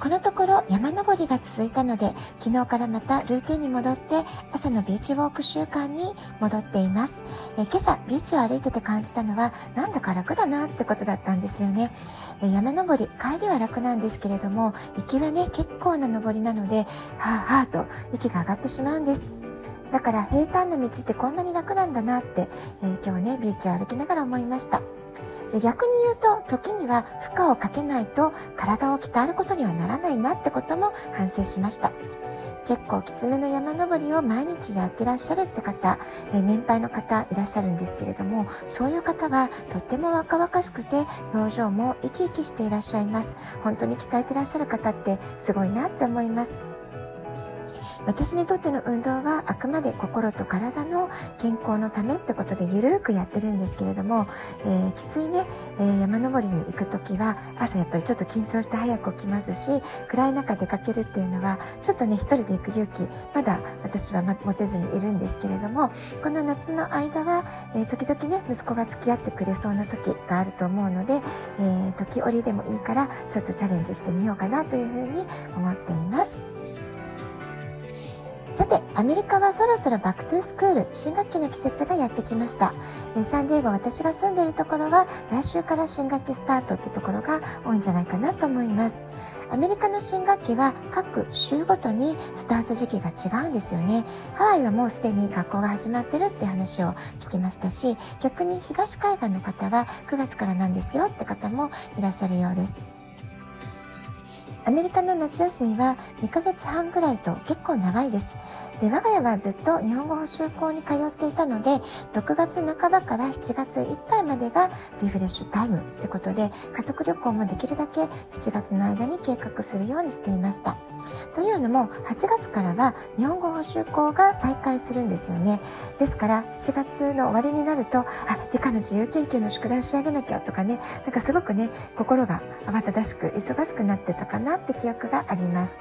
このところ山登りが続いたので昨日からまたルーティンに戻って朝のビーチウォーク習慣に戻っています。え今朝ビーチを歩いてて感じたのはなんだか楽だなってことだったんですよね。え山登り帰りは楽なんですけれども行きはね結構な登りなのではあはあと息が上がってしまうんです。だから平坦な道ってこんなに楽なんだなって、えー、今日ねビーチを歩きながら思いました。で逆に言うと時には負荷をかけないと体を鍛えることにはならないなってことも反省しました。結構きつめの山登りを毎日やってらっしゃるって方、え年配の方いらっしゃるんですけれどもそういう方はとっても若々しくて表情も生き生きしていらっしゃいます。本当に鍛えてらっしゃる方ってすごいなって思います。私にとっての運動はあくまで心と体の健康のためってことでゆるくやってるんですけれども、えー、きついね、えー、山登りに行く時は朝やっぱりちょっと緊張して早く起きますし暗い中出かけるっていうのはちょっとね一人で行く勇気まだ私は持てずにいるんですけれどもこの夏の間は、えー、時々ね息子が付き合ってくれそうな時があると思うので、え時折でもいいからちょっとチャレンジしてみようかなというふうに思っています。さて、アメリカはそろそろ back to school、新学期の季節がやってきました。えサンディエゴ、私が住んでいるところは、来週から新学期スタートってところが多いんじゃないかなと思います。アメリカの新学期は各州ごとにスタート時期が違うんですよね。ハワイはもうすでに学校が始まってるって話を聞きましたし、逆に東海岸の方は9月からなんですよって方もいらっしゃるようです。アメリカの夏休みは2ヶ月半ぐらいと結構長いです。で、我が家はずっと日本語補習校に通っていたので、6月半ばから7月いっぱいまでがリフレッシュタイムってことで、家族旅行もできるだけ7月の間に計画するようにしていました。というのも、8月からは日本語補習校が再開するんですよね。ですから、7月の終わりになると、あ、理科の自由研究の宿題仕上げなきゃとかね、なんかすごくね、心が慌ただしく忙しくなってたかなって記憶があります。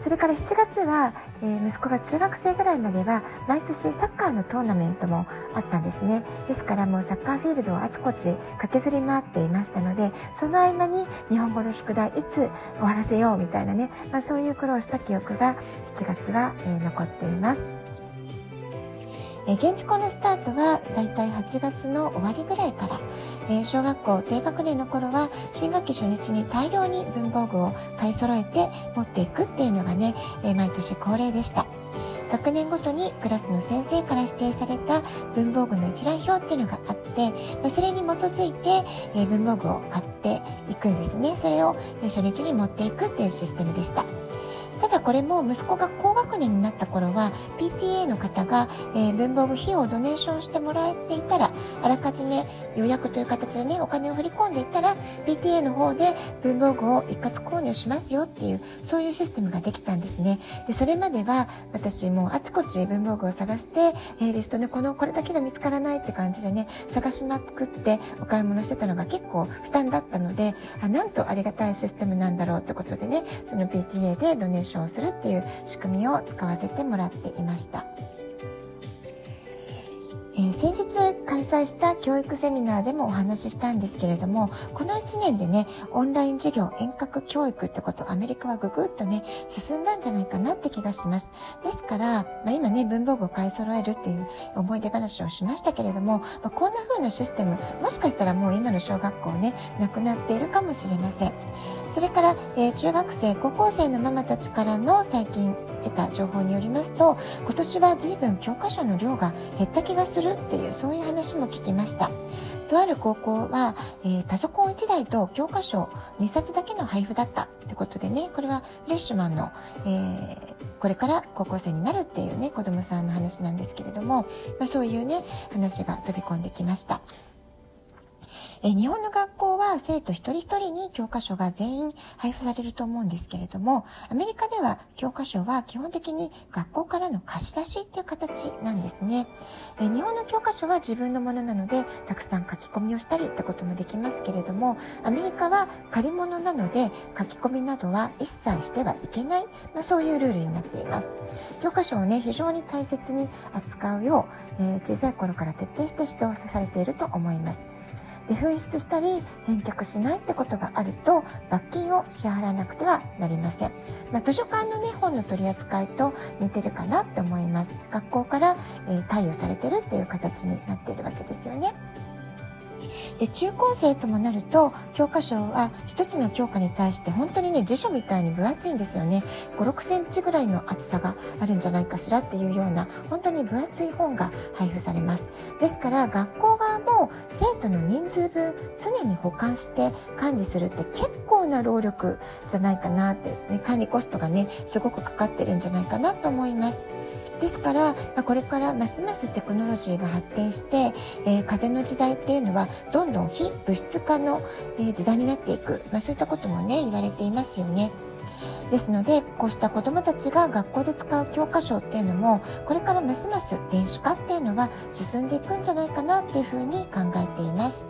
それから7月は、えー、息子が中学生ぐらいまでは毎年サッカーのトーナメントもあったんですね。ですからもうサッカーフィールドをあちこち駆けずり回っていましたので、その合間に日本語の宿題いつ終わらせようみたいなね、まあ、そういう苦労した記憶が7月は、えー、残っています。え現地校のスタートはだいたい8月の終わりぐらいから、え小学校低学年の頃は新学期初日に大量に文房具を買い揃えて持っていくっていうのがね、え毎年恒例でした。学年ごとにクラスの先生から指定された文房具の一覧表っていうのがあって、まそれに基づいて、え文房具を買っていくんですね。それをえ初日に持っていくっていうシステムでした。ただこれも息子が学年になった頃は PTA の方が、えー、文房具費用をドネーションしてもらえていたらあらかじめ予約という形でねお金を振り込んでいたら PTA の方で文房具を一括購入しますよっていうそういうシステムができたんですね。でそれまでは私もあちこち文房具を探して、えー、リストでこのこれだけが見つからないって感じでね探しまくってお買い物してたのが結構負担だったのであなんとありがたいシステムなんだろうってことでねその PTA でドネーションをするっていう仕組みを使わせてもらっていました。えー、先日開催した教育セミナーでもお話ししたんですけれども、この1年でね、オンライン授業、遠隔教育ってことアメリカはぐぐっとね、進んだんじゃないかなって気がします。ですから、まあ、今ね、文房具を買い揃えるっていう思い出話をしましたけれども、まあ、こんな風なシステム、もしかしたらもう今の小学校ね、なくなっているかもしれません。それから、えー、中学生、高校生のママたちからの最近得た情報によりますと、今年は随分教科書の量が減った気がするっていう、そういう話も聞きました。とある高校は、えー、パソコン1台と教科書2冊だけの配布だったってことでね、これはフレッシュマンの、えー、これから高校生になるっていうね、子供さんの話なんですけれども、まあ、そういうね、話が飛び込んできました。え日本の学校は生徒一人一人に教科書が全員配布されると思うんですけれども、アメリカでは教科書は基本的に学校からの貸し出しっていう形なんですね。え日本の教科書は自分のものなので、たくさん書き込みをしたりってこともできますけれども、アメリカは借り物なので書き込みなどは一切してはいけない、まあ、そういうルールになっています。教科書をね、非常に大切に扱うよう、えー、小さい頃から徹底して指導されていると思います。で紛失したり返却しないってことがあると罰金を支払わなくてはなりません、まあ、図書館のね本の取り扱いと似てるかなって思います。学校から、えー、貸与されてるっていう形になっているわけですよね。で中高生ともなると教科書は1つの教科に対して本当にね辞書みたいに分厚いんですよね。56センチぐらいの厚さがあるんじゃないかしらっていうような本当に分厚い本が配布されます。ですから学校側も生徒の人数分常に保管して管理するって結構な労力じゃないかなって、ね、管理コストがねすごくかかってるんじゃないかなと思います。ですから、まあ、これからますますテクノロジーが発展して、えー、風の時代っていうのはどんどん非物質化の、えー、時代になっていく、まあ、そういったこともね言われていますよね。ですのでこうした子どもたちが学校で使う教科書っていうのもこれからますます電子化っていうのは進んでいくんじゃないかなっていうふうに考えています。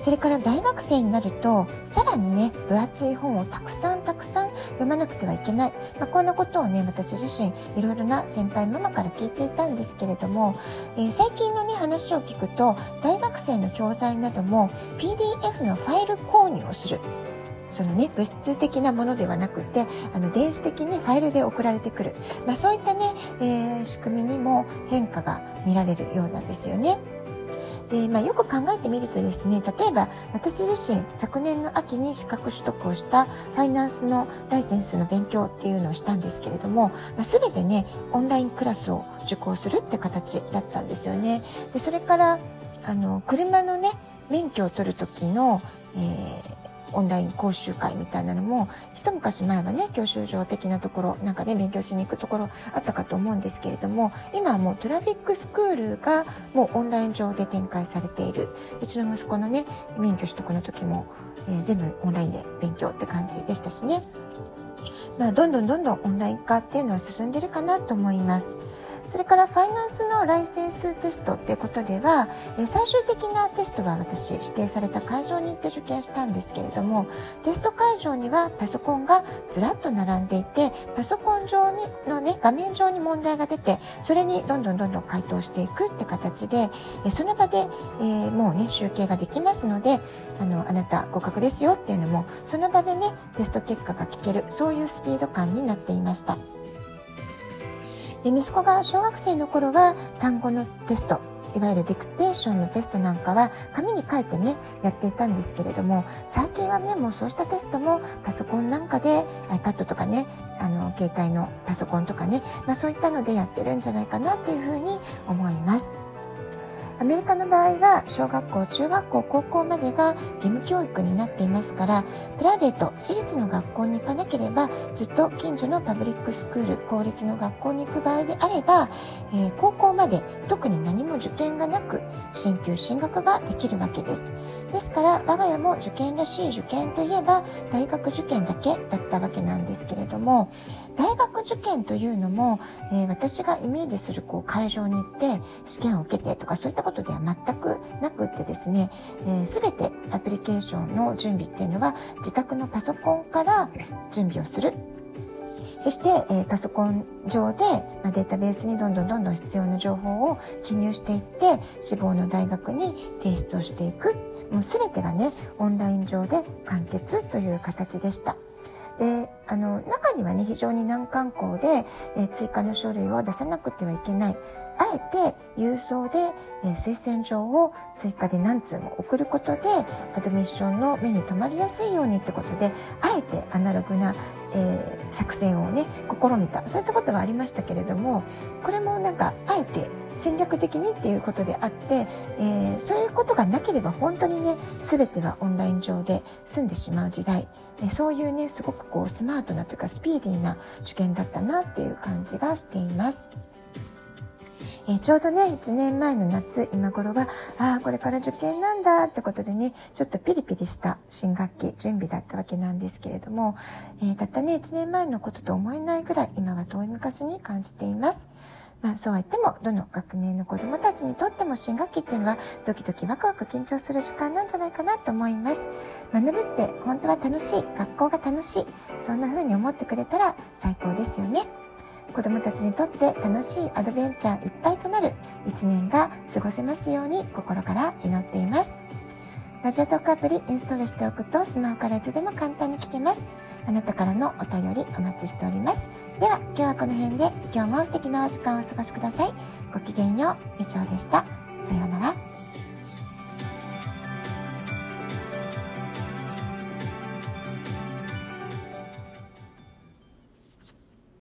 それから大学生になると、さらにね、分厚い本をたくさんたくさん読まなくてはいけない。まあ、こんなことをね、私自身、いろいろな先輩ママから聞いていたんですけれども、えー、最近のね、話を聞くと、大学生の教材なども PDF のファイル購入をする。そのね、物質的なものではなくて、あの、電子的にファイルで送られてくる。まあ、そういったね、えー、仕組みにも変化が見られるようなんですよね。で、まあ、よく考えてみるとですね、例えば私自身昨年の秋に資格取得をしたファイナンスのライセンスの勉強っていうのをしたんですけれども、まあ、全てね、オンラインクラスを受講するって形だったんですよね。で、それから、あの、車のね、免許を取る時の、えーオンライン講習会みたいなのも一昔前はね教習所的なところなんかね勉強しに行くところあったかと思うんですけれども今はもうトラフィックスクールがもうオンライン上で展開されているうちの息子のね免許取得の時も、えー、全部オンラインで勉強って感じでしたしねまあどんどんどんどんオンライン化っていうのは進んでるかなと思います。それからファイナンスのライセンステストっていうことでは、え最終的なテストは私指定された会場に行って受験したんですけれどもテスト会場にはパソコンがずらっと並んでいてパソコン上にのね画面上に問題が出てそれにどんどんどんどん回答していくって形でえその場で、えー、もうね集計ができますのであのあなた合格ですよっていうのもその場でねテスト結果が聞けるそういうスピード感になっていました。で息子が小学生の頃は単語のテストいわゆるディクテーションのテストなんかは紙に書いてねやっていたんですけれども最近はねもうそうしたテストもパソコンなんかで iPad とかねあの携帯のパソコンとかね、まあ、そういったのでやってるんじゃないかなっていうふうに思います。アメリカの場合は小学校、中学校、高校までが義務教育になっていますから、プライベート、私立の学校に行かなければ、ずっと近所のパブリックスクール、公立の学校に行く場合であれば、えー、高校まで特に何も受験がなく、進級進学ができるわけです。ですから、我が家も受験らしい受験といえば、大学受験だけだったわけなんですけれども、大学受験というのも、えー、私がイメージするこう会場に行って試験を受けてとかそういったことでは全くなくってですね、えー、全てアプリケーションの準備っていうのは自宅のパソコンから準備をする。そして、えー、パソコン上で、まあ、データベースにどんどんどんどん必要な情報を記入していって、志望の大学に提出をしていく。もう全てがね、オンライン上で完結という形でした。で、あの、中にはね、非常に難関校で、えー、追加の書類を出さなくてはいけない。あえて郵送で、えー、推薦状を追加で何通も送ることで、アドミッションの目に留まりやすいようにってことで、あえてアナログな、えー、作戦をね、試みた。そういったことはありましたけれども、これもなんか、あえて戦略的にっていうことであって、えー、そういうことがなければ本当にね、全てはオンライン上で済んでしまう時代、えそういうね、すごくこうスマートなというかスピーディーな受験だったなっていう感じがしています。えー、ちょうどね、1年前の夏、今頃は、ああ、これから受験なんだってことでね、ちょっとピリピリした新学期準備だったわけなんですけれども、えー、たったね、1年前のことと思えないぐらい今は遠い昔に感じています。まあそうは言っても、どの学年の子供たちにとっても新学期っていうのは、ドキドキワクワク緊張する時間なんじゃないかなと思います。学ぶって本当は楽しい、学校が楽しい、そんな風に思ってくれたら最高ですよね。子供たちにとって楽しいアドベンチャーいっぱいとなる一年が過ごせますように心から祈っています。ラジオトークアプリインストールしておくとスマホからいつでも簡単に聞けます。あなたからのお便りお待ちしております。では今日はこの辺で今日も素敵なお時間をお過ごしください。ごきげんよう、以上でした。